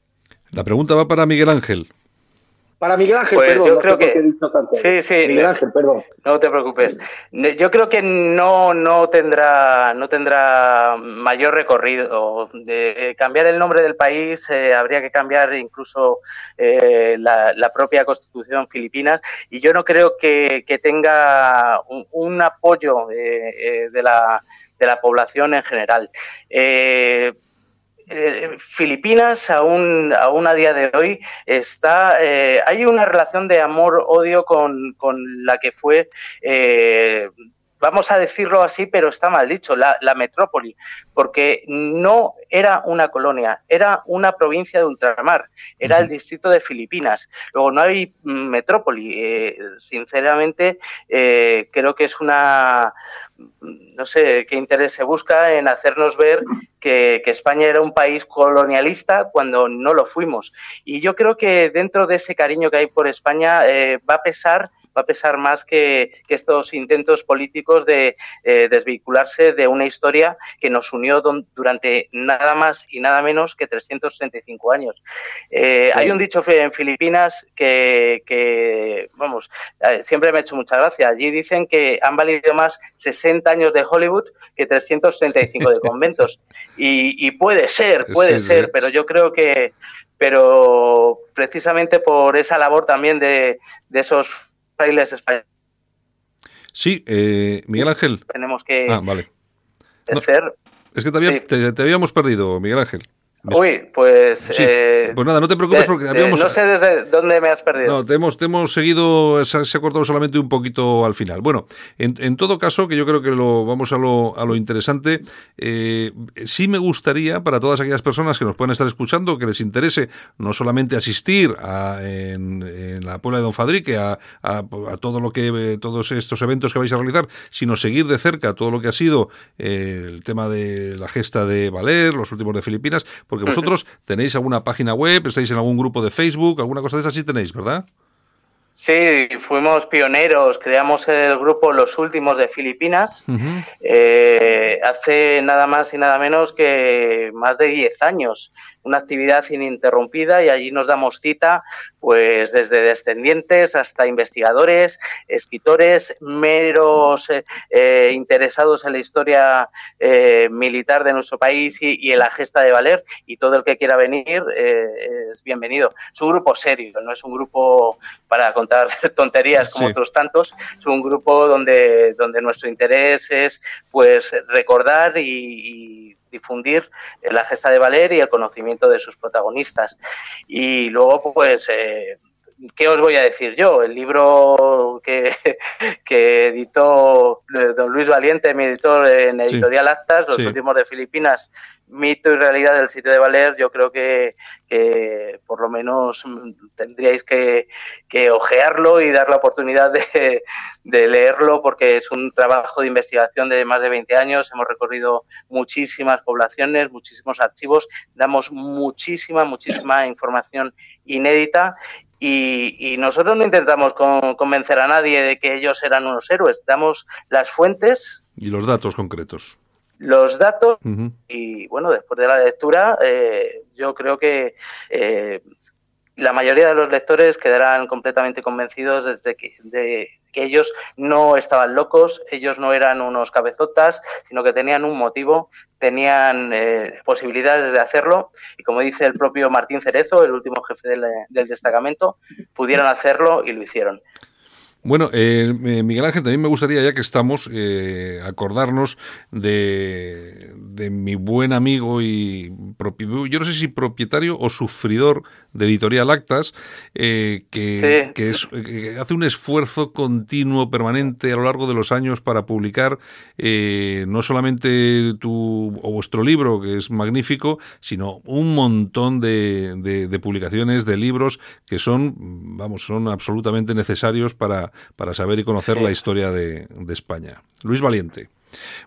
La pregunta va para Miguel Ángel. Para Miguel Ángel, Pues perdón, yo no creo que- he dicho. Sí, sí. Miguel no- Ángel, perdón. No te preocupes. Yo creo que no, no tendrá no tendrá mayor recorrido. De cambiar el nombre del país eh, habría que cambiar incluso eh, la, la propia constitución filipinas y yo no creo que, que tenga un, un apoyo eh, eh, de, la, de la población en general. Eh, eh, Filipinas aún, aún a día de hoy está eh, hay una relación de amor-odio con, con la que fue eh, vamos a decirlo así, pero está mal dicho, la, la metrópoli, porque no era una colonia, era una provincia de ultramar, era el distrito de Filipinas. Luego no hay metrópoli. Eh, sinceramente, eh, creo que es una, no sé qué interés se busca en hacernos ver que, que España era un país colonialista cuando no lo fuimos. Y yo creo que dentro de ese cariño que hay por España eh, va a pesar va a pesar más que, que estos intentos políticos de eh, desvincularse de una historia que nos unió don- durante nada más y nada menos que 335 años. Eh, Hay un dicho en Filipinas que, que, vamos, eh, siempre me ha hecho mucha gracia. Allí dicen que han valido más 60 años de Hollywood que 335 de [LAUGHS] conventos. Y, y puede ser, puede Sí, ser, sí. pero yo creo que, pero precisamente por esa labor también de, de esos frailes españoles Sí, eh, Miguel Ángel. tenemos que Ah, vale. no. Es que te, había- Sí. te- te habíamos perdido, Miguel Ángel. Uy, pues. Sí, eh, pues nada, no te preocupes porque habíamos... no sé desde dónde me has perdido. No, te hemos, te hemos seguido, se ha, se ha cortado solamente un poquito al final. Bueno, en, en todo caso, que yo creo que lo vamos a lo, a lo interesante, eh, sí me gustaría para todas aquellas personas que nos puedan estar escuchando, que les interese no solamente asistir a, en, en la Puebla de Don Fadrique a, a, a todo lo que todos estos eventos que vais a realizar, sino seguir de cerca todo lo que ha sido eh, el tema de la gesta de Valer, los últimos de Filipinas, porque [LAUGHS] vosotros tenéis alguna página web, estáis en algún grupo de Facebook, alguna cosa de esas sí tenéis, ¿verdad? Sí, fuimos pioneros, creamos el grupo Los Últimos de Filipinas eh, hace nada más y nada menos que más de 10 años. Una actividad ininterrumpida y allí nos damos cita, pues desde descendientes hasta investigadores, escritores, meros eh, eh, interesados en la historia eh, militar de nuestro país y, y en la gesta de Valer. Y todo el que quiera venir eh, es bienvenido. Es un grupo serio, no es un grupo para contar [LAUGHS] tonterías como Sí. otros tantos. Es un grupo donde, donde nuestro interés es pues recordar y, y difundir la gesta de Valer y el conocimiento de sus protagonistas. Y luego, pues, eh, ¿qué os voy a decir yo? El libro que, [LAUGHS] que editó eh, don Luis Valiente, mi editor en Sí. Editorial Actas, Los Sí. últimos de Filipinas, mito y realidad del sitio de Valer, yo creo que, que por lo menos tendríais que, que ojearlo y dar la oportunidad de, de leerlo porque es un trabajo de investigación de más de 20 años. Hemos recorrido muchísimas poblaciones, muchísimos archivos, damos muchísima, muchísima información inédita y, y nosotros no intentamos con- convencer a nadie de que ellos eran unos héroes, damos las fuentes, Y los datos concretos. los datos y bueno, después de la lectura, eh, yo creo que eh, la mayoría de los lectores quedarán completamente convencidos desde que, de que ellos no estaban locos, ellos no eran unos cabezotas, sino que tenían un motivo, tenían eh, posibilidades de hacerlo y como dice el propio Martín Cerezo, el último jefe del, del destacamento, pudieron hacerlo y lo hicieron. Bueno, eh, eh, Miguel Ángel, también me gustaría, ya que estamos, eh, acordarnos de, de mi buen amigo y yo no sé si propietario o sufridor de Editorial Actas, eh, que, Sí. que es- que hace un esfuerzo continuo, permanente a lo largo de los años para publicar eh, no solamente tu o vuestro libro, que es magnífico, sino un montón de, de- de publicaciones, de libros que son, vamos, son absolutamente necesarios para, para saber y conocer Sí. la historia de, de España. Luis Valiente.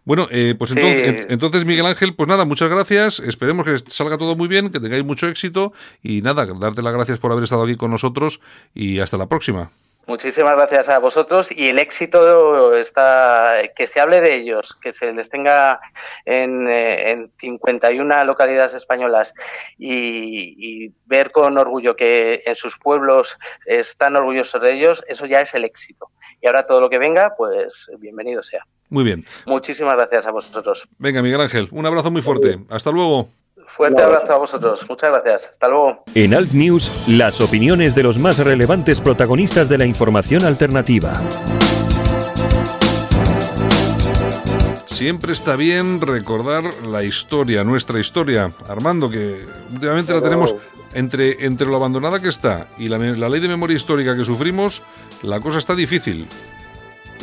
Bueno, eh, pues Sí. entonces, en- entonces, Miguel Ángel, pues nada, muchas gracias. Esperemos que salga todo muy bien, que tengáis mucho éxito y nada, darte las gracias por haber estado aquí con nosotros y hasta la próxima. Muchísimas gracias a vosotros y el éxito está que se hable de ellos, que se les tenga en, eh, en 51 localidades españolas y, y ver con orgullo que en sus pueblos están orgullosos de ellos, eso ya es el éxito. Y ahora todo lo que venga, pues bienvenido sea. Muy bien. Muchísimas gracias a vosotros. Venga, Miguel Ángel, un abrazo muy fuerte. Hasta luego. Fuerte abrazo a vosotros. Muchas gracias. Hasta luego. En Alt News, las opiniones de los más relevantes protagonistas de la información alternativa. Siempre está bien recordar la historia, nuestra historia. Armando, que últimamente la tenemos entre, entre lo abandonada que está y la, la ley de memoria histórica que sufrimos, la cosa está difícil.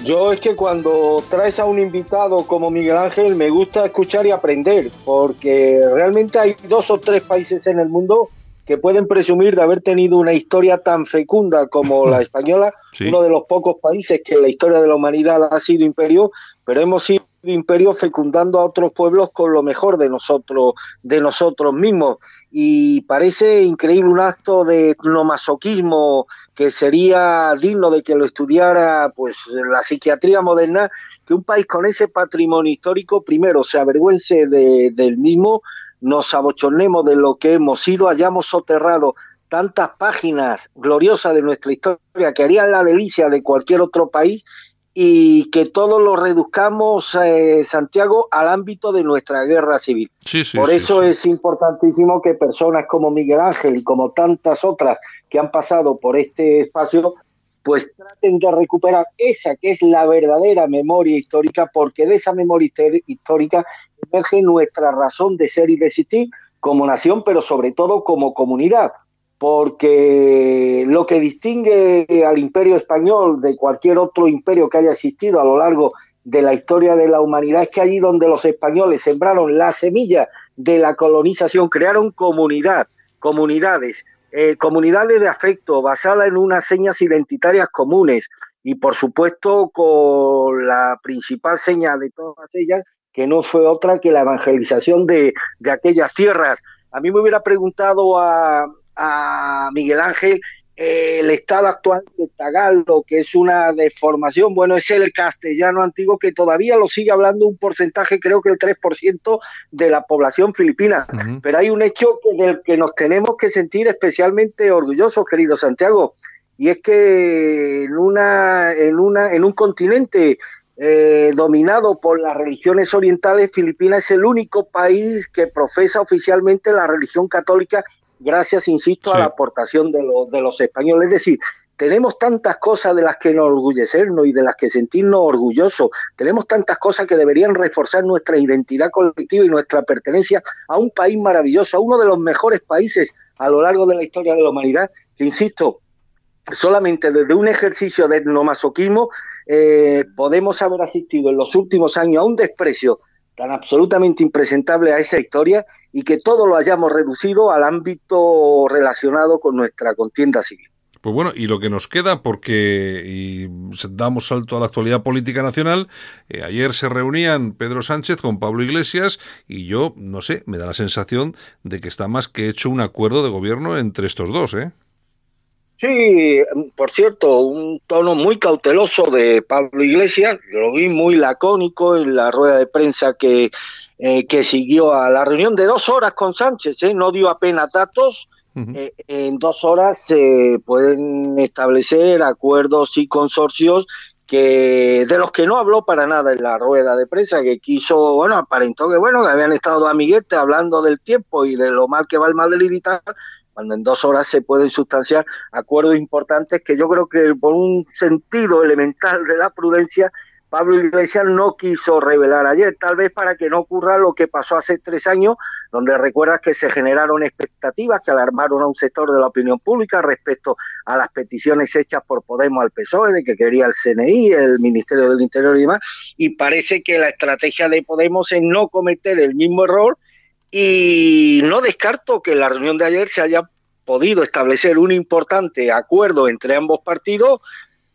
Yo es que cuando traes a un invitado como Miguel Ángel me gusta escuchar y aprender, porque realmente hay dos o tres países en el mundo que pueden presumir de haber tenido una historia tan fecunda como la [LAUGHS] española, Sí. uno de los pocos países que en la historia de la humanidad ha sido imperio, pero hemos sido imperio fecundando a otros pueblos con lo mejor de nosotros, de nosotros mismos. Y parece increíble un acto de etnomasoquismo que sería digno de que lo estudiara pues la psiquiatría moderna, que un país con ese patrimonio histórico primero se avergüence de- del mismo, nos abochornemos de lo que hemos sido, hayamos soterrado tantas páginas gloriosas de nuestra historia que harían la delicia de cualquier otro país y que todo lo reduzcamos, eh, Santiago, al ámbito de nuestra guerra civil. Sí, sí. Por sí, eso es importantísimo que personas como Miguel Ángel y como tantas otras que han pasado por este espacio, pues traten de recuperar esa que es la verdadera memoria histórica, porque de esa memoria histórica emerge nuestra razón de ser y de existir como nación, pero sobre todo como comunidad, porque lo que distingue al imperio español de cualquier otro imperio que haya existido a lo largo de la historia de la humanidad es que allí donde los españoles sembraron la semilla de la colonización, crearon comunidad, comunidades, eh, comunidades de afecto basadas en unas señas identitarias comunes y por supuesto con la principal seña de todas ellas, que no fue otra que la evangelización de, de aquellas tierras. A mí me hubiera preguntado a, a Miguel Ángel eh, el estado actual de Tagalog, que es una deformación, bueno, es el castellano antiguo que todavía lo sigue hablando un porcentaje, creo que el 3% de la población filipina. Pero hay un hecho del que nos tenemos que sentir especialmente orgullosos, querido Santiago, y es que en, una, en, una, en un continente eh, dominado por las religiones orientales, Filipinas es el único país que profesa oficialmente la religión católica gracias, insisto, Sí. a la aportación de los, de los españoles. Es decir, tenemos tantas cosas de las que nos orgullecernos y de las que sentirnos orgullosos. Tenemos tantas cosas que deberían reforzar nuestra identidad colectiva y nuestra pertenencia a un país maravilloso, a uno de los mejores países a lo largo de la historia de la humanidad, que, insisto, solamente desde un ejercicio de etnomasoquismo eh, podemos haber asistido en los últimos años a un desprecio tan absolutamente impresentable a esa historia y que todo lo hayamos reducido al ámbito relacionado con nuestra contienda civil. Pues bueno, y lo que nos queda, porque y damos salto a la actualidad política nacional, eh, ayer se reunían Pedro Sánchez con Pablo Iglesias y yo, no sé, me da la sensación de que está más que hecho un acuerdo de gobierno entre estos dos, ¿eh? Sí, por cierto, un tono muy cauteloso de Pablo Iglesias, lo vi muy lacónico en la rueda de prensa que, eh, que siguió a la reunión de dos horas con Sánchez, ¿eh? no dio apenas datos, eh, en dos horas se pueden establecer acuerdos y consorcios que de los que no habló para nada en la rueda de prensa, que quiso, bueno, aparentó que bueno, que habían estado amiguetes hablando del tiempo y de lo mal que va el Madrid y tal, cuando en dos horas se pueden sustanciar acuerdos importantes que yo creo que por un sentido elemental de la prudencia Pablo Iglesias no quiso revelar ayer, tal vez para que no ocurra lo que pasó hace tres años, donde recuerdas que se generaron expectativas que alarmaron a un sector de la opinión pública respecto a las peticiones hechas por Podemos al PSOE, de que quería el CNI, el Ministerio del Interior y demás, y parece que la estrategia de Podemos es no cometer el mismo error y no descarto que en la reunión de ayer se haya podido establecer un importante acuerdo entre ambos partidos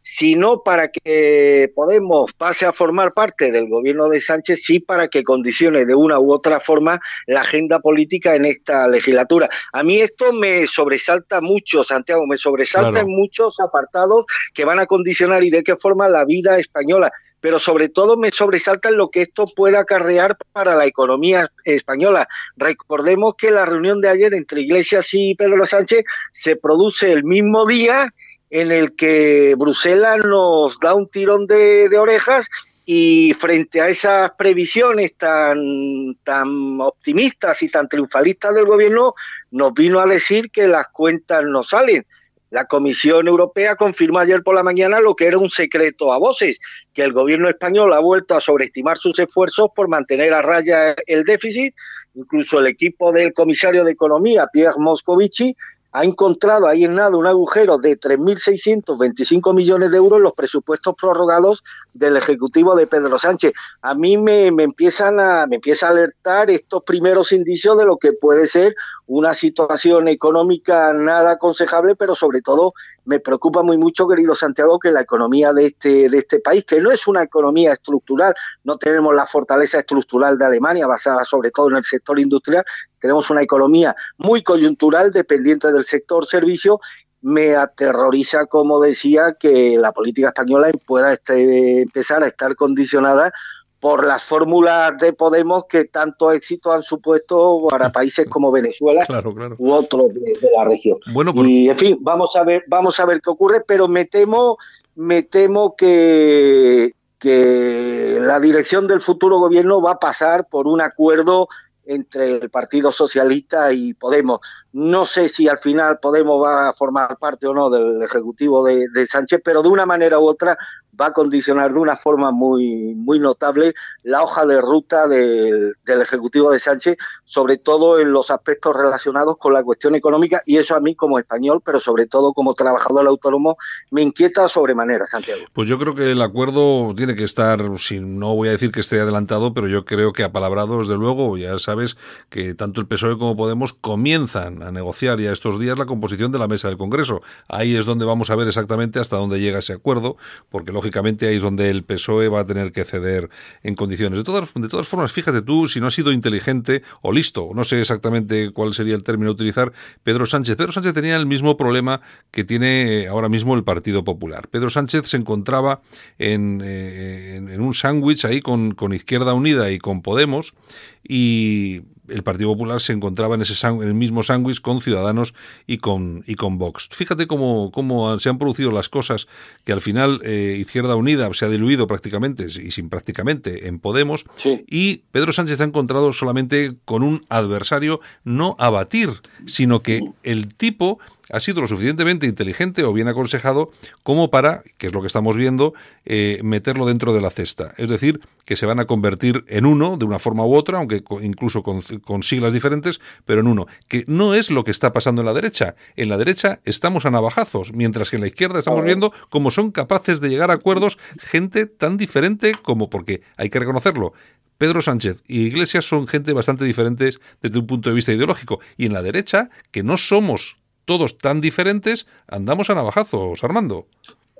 sino para que Podemos pase a formar parte del gobierno de Sánchez, sí para que condicione de una u otra forma la agenda política en esta legislatura. A mí esto me sobresalta mucho, Santiago, me sobresalta Claro. en muchos apartados que van a condicionar y de qué forma la vida española. Pero sobre todo me sobresalta lo que esto puede acarrear para la economía española. Recordemos que la reunión de ayer entre Iglesias y Pedro Sánchez se produce el mismo día en el que Bruselas nos da un tirón de, de orejas y frente a esas previsiones tan, tan optimistas y tan triunfalistas del gobierno, nos vino a decir que las cuentas no salen. La Comisión Europea confirmó ayer por la mañana lo que era un secreto a voces, que el gobierno español ha vuelto a sobreestimar sus esfuerzos por mantener a raya el déficit. Incluso el equipo del comisario de Economía, Pierre Moscovici, ha encontrado ahí en nada un agujero de 3.625 millones de euros en los presupuestos prorrogados del Ejecutivo de Pedro Sánchez. A mí me, me empiezan a, me empieza a alertar estos primeros indicios de lo que puede ser una situación económica nada aconsejable, pero sobre todo me preocupa muy mucho, querido Santiago, que la economía de este, de este país, que no es una economía estructural, no tenemos la fortaleza estructural de Alemania, basada sobre todo en el sector industrial, tenemos una economía muy coyuntural, dependiente del sector servicio. Me aterroriza, como decía, que la política española pueda este, empezar a estar condicionada por las fórmulas de Podemos que tanto éxito han supuesto para países como Venezuela Claro, claro. u otros de, de la región. Bueno, Y en fin, vamos a ver, vamos a ver qué ocurre, pero me temo, me temo que, que la dirección del futuro gobierno va a pasar por un acuerdo entre el Partido Socialista y Podemos. No sé si al final Podemos va a formar parte o no del Ejecutivo de, de Sánchez, pero de una manera u otra va a condicionar de una forma muy, muy notable la hoja de ruta del, del Ejecutivo de Sánchez, sobre todo en los aspectos relacionados con la cuestión económica, y eso a mí como español, pero sobre todo como trabajador autónomo, me inquieta sobremanera, Santiago. Pues yo creo que el acuerdo tiene que estar, si no voy a decir que esté adelantado, pero yo creo que apalabrado, desde luego, ya sabes que tanto el PSOE como Podemos comienzan a negociar ya estos días la composición de la mesa del Congreso. Ahí es donde vamos a ver exactamente hasta dónde llega ese acuerdo, porque lógicamente ahí es donde el PSOE va a tener que ceder en condiciones. De todas, de todas formas, fíjate tú, si no ha sido inteligente o listo, no sé exactamente cuál sería el término a utilizar, Pedro Sánchez. Pedro Sánchez tenía el mismo problema que tiene ahora mismo el Partido Popular. Pedro Sánchez se encontraba en, eh, en un sándwich ahí con, con Izquierda Unida y con Podemos y el Partido Popular se encontraba en ese en el mismo sándwich con Ciudadanos y con, y con Vox. Fíjate cómo, cómo se han producido las cosas que al final eh, Izquierda Unida se ha diluido prácticamente y sin prácticamente en Podemos Sí. y Pedro Sánchez se ha encontrado solamente con un adversario no a batir, sino que el tipo ha sido lo suficientemente inteligente o bien aconsejado como para, que es lo que estamos viendo, eh, meterlo dentro de la cesta. Es decir, que se van a convertir en uno de una forma u otra, aunque co- incluso con, con siglas diferentes, pero en uno. Que no es lo que está pasando en la derecha. En la derecha estamos a navajazos, mientras que en la izquierda estamos viendo cómo son capaces de llegar a acuerdos gente tan diferente como, porque hay que reconocerlo, Pedro Sánchez y Iglesias son gente bastante diferentes desde un punto de vista ideológico. Y en la derecha, que no somos todos tan diferentes, andamos a navajazos, Armando.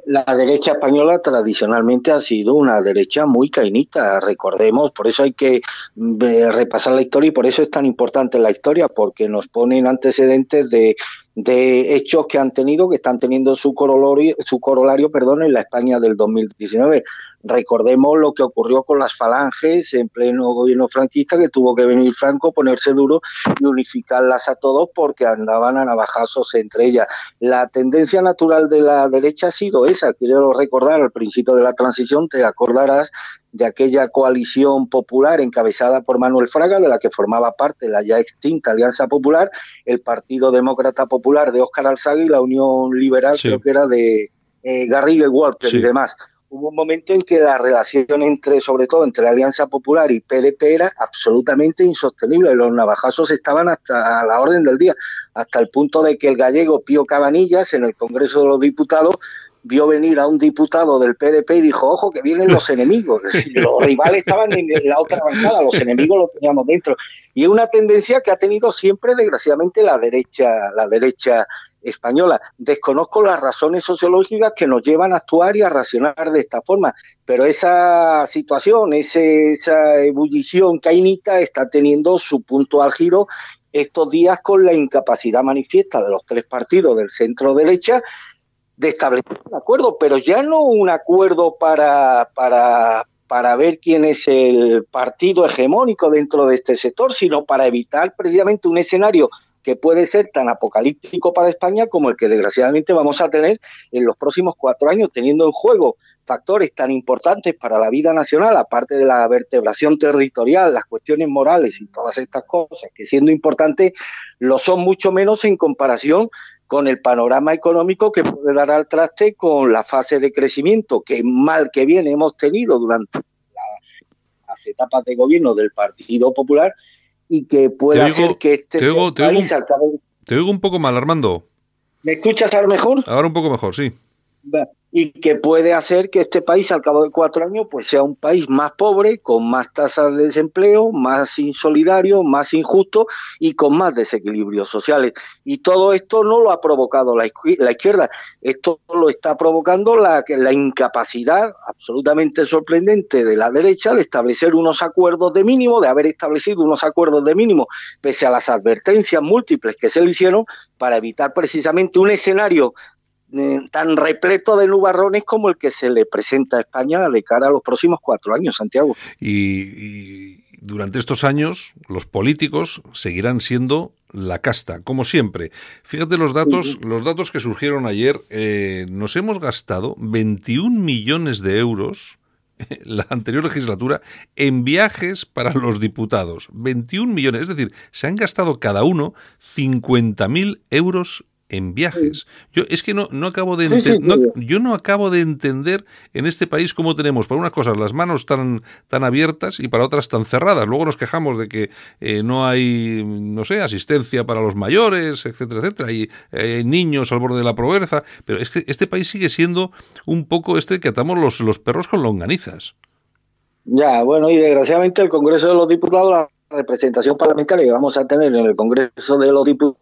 La derecha española tradicionalmente ha sido una derecha muy cainita, recordemos, por eso hay que eh, repasar la historia y por eso es tan importante la historia, porque nos ponen antecedentes de, de hechos que han tenido, que están teniendo su corolario, su corolario perdón, en la España del 2019. Recordemos lo que ocurrió con las falanges en pleno gobierno franquista, que tuvo que venir Franco, ponerse duro y unificarlas a todos porque andaban a navajazos entre ellas. La tendencia natural de la derecha ha sido esa. Quiero recordar al principio de la transición, te acordarás de aquella coalición popular encabezada por Manuel Fraga, de la que formaba parte la ya extinta Alianza Popular, el Partido Demócrata Popular de Óscar Alzaga y la Unión Liberal, Sí. creo que era de eh, Garriga y Sí. y demás. Hubo un momento en que la relación entre, sobre todo entre la Alianza Popular y PDP era absolutamente insostenible. Los navajazos estaban hasta a la orden del día, hasta el punto de que el gallego Pío Cabanillas en el Congreso de los Diputados vio venir a un diputado del PDP y dijo, ojo, que vienen los enemigos. Los [LAUGHS] rivales estaban en la otra bancada, los enemigos los teníamos dentro. Y es una tendencia que ha tenido siempre, desgraciadamente, la derecha, la derecha española. Desconozco las razones sociológicas que nos llevan a actuar y a racionar de esta forma, pero esa situación, ese, esa ebullición cainita está teniendo su punto álgido estos días con la incapacidad manifiesta de los tres partidos del centro derecha de establecer un acuerdo, pero ya no un acuerdo para, para, para ver quién es el partido hegemónico dentro de este sector, sino para evitar precisamente un escenario que puede ser tan apocalíptico para España como el que desgraciadamente vamos a tener en los próximos cuatro años, teniendo en juego factores tan importantes para la vida nacional, aparte de la vertebración territorial, las cuestiones morales y todas estas cosas, que siendo importantes, lo son mucho menos en comparación con el panorama económico que puede dar al traste con la fase de crecimiento que mal que bien hemos tenido durante la- las etapas de gobierno del Partido Popular y que puede oigo- hacer que este te oigo- te oigo país un- acabe- Te oigo un poco mal, Armando. ¿Me escuchas ahora mejor? Ahora un poco mejor, sí. Y que puede hacer que este país al cabo de cuatro años pues sea un país más pobre, con más tasas de desempleo, más insolidario, más injusto y con más desequilibrios sociales. Y todo esto no lo ha provocado la izquierda, esto lo está provocando la, la incapacidad absolutamente sorprendente de la derecha de establecer unos acuerdos de mínimo, de haber establecido unos acuerdos de mínimo, pese a las advertencias múltiples que se le hicieron, para evitar precisamente un escenario eh, tan repleto de nubarrones como el que se le presenta a España de cara a los próximos cuatro años, Santiago. Y, y durante estos años los políticos seguirán siendo la casta, como siempre. Fíjate los datos, los datos que surgieron ayer. eh, nos hemos gastado 21 millones de euros la anterior legislatura en viajes para los diputados. 21 millones, es decir, se han gastado cada uno 50.000 euros en viajes. Yo es que no, no acabo de Sí, sí, enten- no- sí. yo no acabo de entender en este país cómo tenemos para unas cosas las manos tan, tan abiertas y para otras tan cerradas. Luego nos quejamos de que eh, no hay, no sé, asistencia para los mayores, etcétera, etcétera, y eh, hay niños al borde de la pobreza, pero es que este país sigue siendo un poco este que atamos los, los perros con longanizas. Ya, bueno, y desgraciadamente el Congreso de los Diputados, la representación parlamentaria que vamos a tener en el Congreso de los Diputados,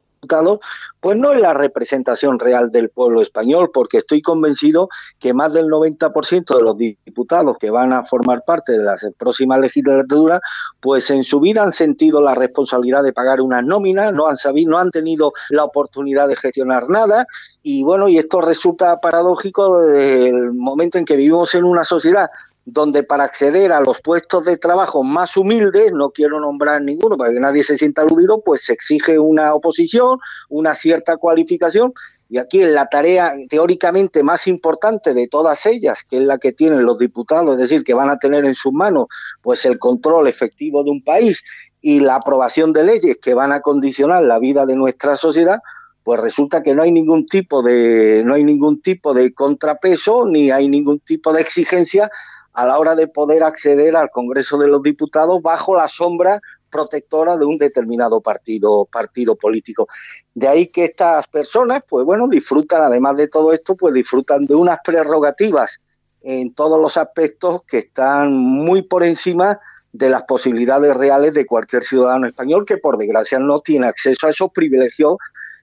pues no es la representación real del pueblo español, porque estoy convencido que más del 90% de los diputados que van a formar parte de la próxima legislatura, pues en su vida han sentido la responsabilidad de pagar unas nóminas, no han sabido, no han tenido la oportunidad de gestionar nada, y bueno, y esto resulta paradójico desde el momento en que vivimos en una sociedad donde para acceder a los puestos de trabajo más humildes, no quiero nombrar ninguno para que nadie se sienta aludido, pues se exige una oposición, una cierta cualificación, y aquí en la tarea teóricamente más importante de todas ellas, que es la que tienen los diputados, es decir, que van a tener en sus manos pues el control efectivo de un país y la aprobación de leyes que van a condicionar la vida de nuestra sociedad, pues resulta que no hay ningún tipo de no hay ningún tipo de contrapeso ni hay ningún tipo de exigencia a la hora de poder acceder al Congreso de los Diputados bajo la sombra protectora de un determinado partido partido político. De ahí que estas personas, pues bueno, disfrutan, además de todo esto, pues disfrutan de unas prerrogativas en todos los aspectos que están muy por encima de las posibilidades reales de cualquier ciudadano español que por desgracia no tiene acceso a esos privilegios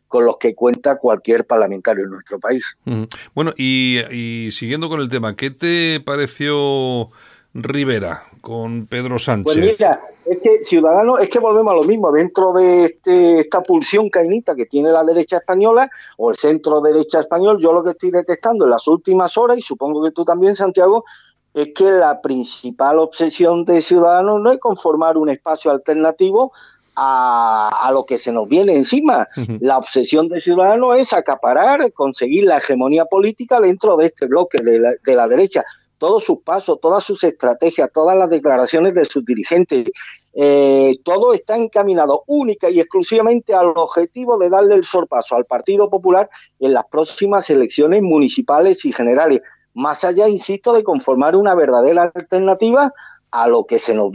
con los que cuenta cualquier parlamentario en nuestro país. Bueno, y, y siguiendo con el tema, ¿qué te pareció Rivera con Pedro Sánchez? Pues mira, es que Ciudadanos, es que volvemos a lo mismo, dentro de este, esta pulsión cainita que tiene la derecha española o el centro derecha español, yo lo que estoy detectando en las últimas horas, y supongo que tú también, Santiago, es que la principal obsesión de Ciudadanos no es conformar un espacio alternativo a, a lo que se nos viene encima. La obsesión de Ciudadanos es acaparar, conseguir la hegemonía política dentro de este bloque de la, de la derecha. todos sus pasos, todas sus estrategias, todas las declaraciones de sus dirigentes, eh, todo está encaminado única y exclusivamente al objetivo de darle el sorpaso al Partido Popular en las próximas elecciones municipales y generales. Más allá, insisto, de conformar una verdadera alternativa a lo que se nos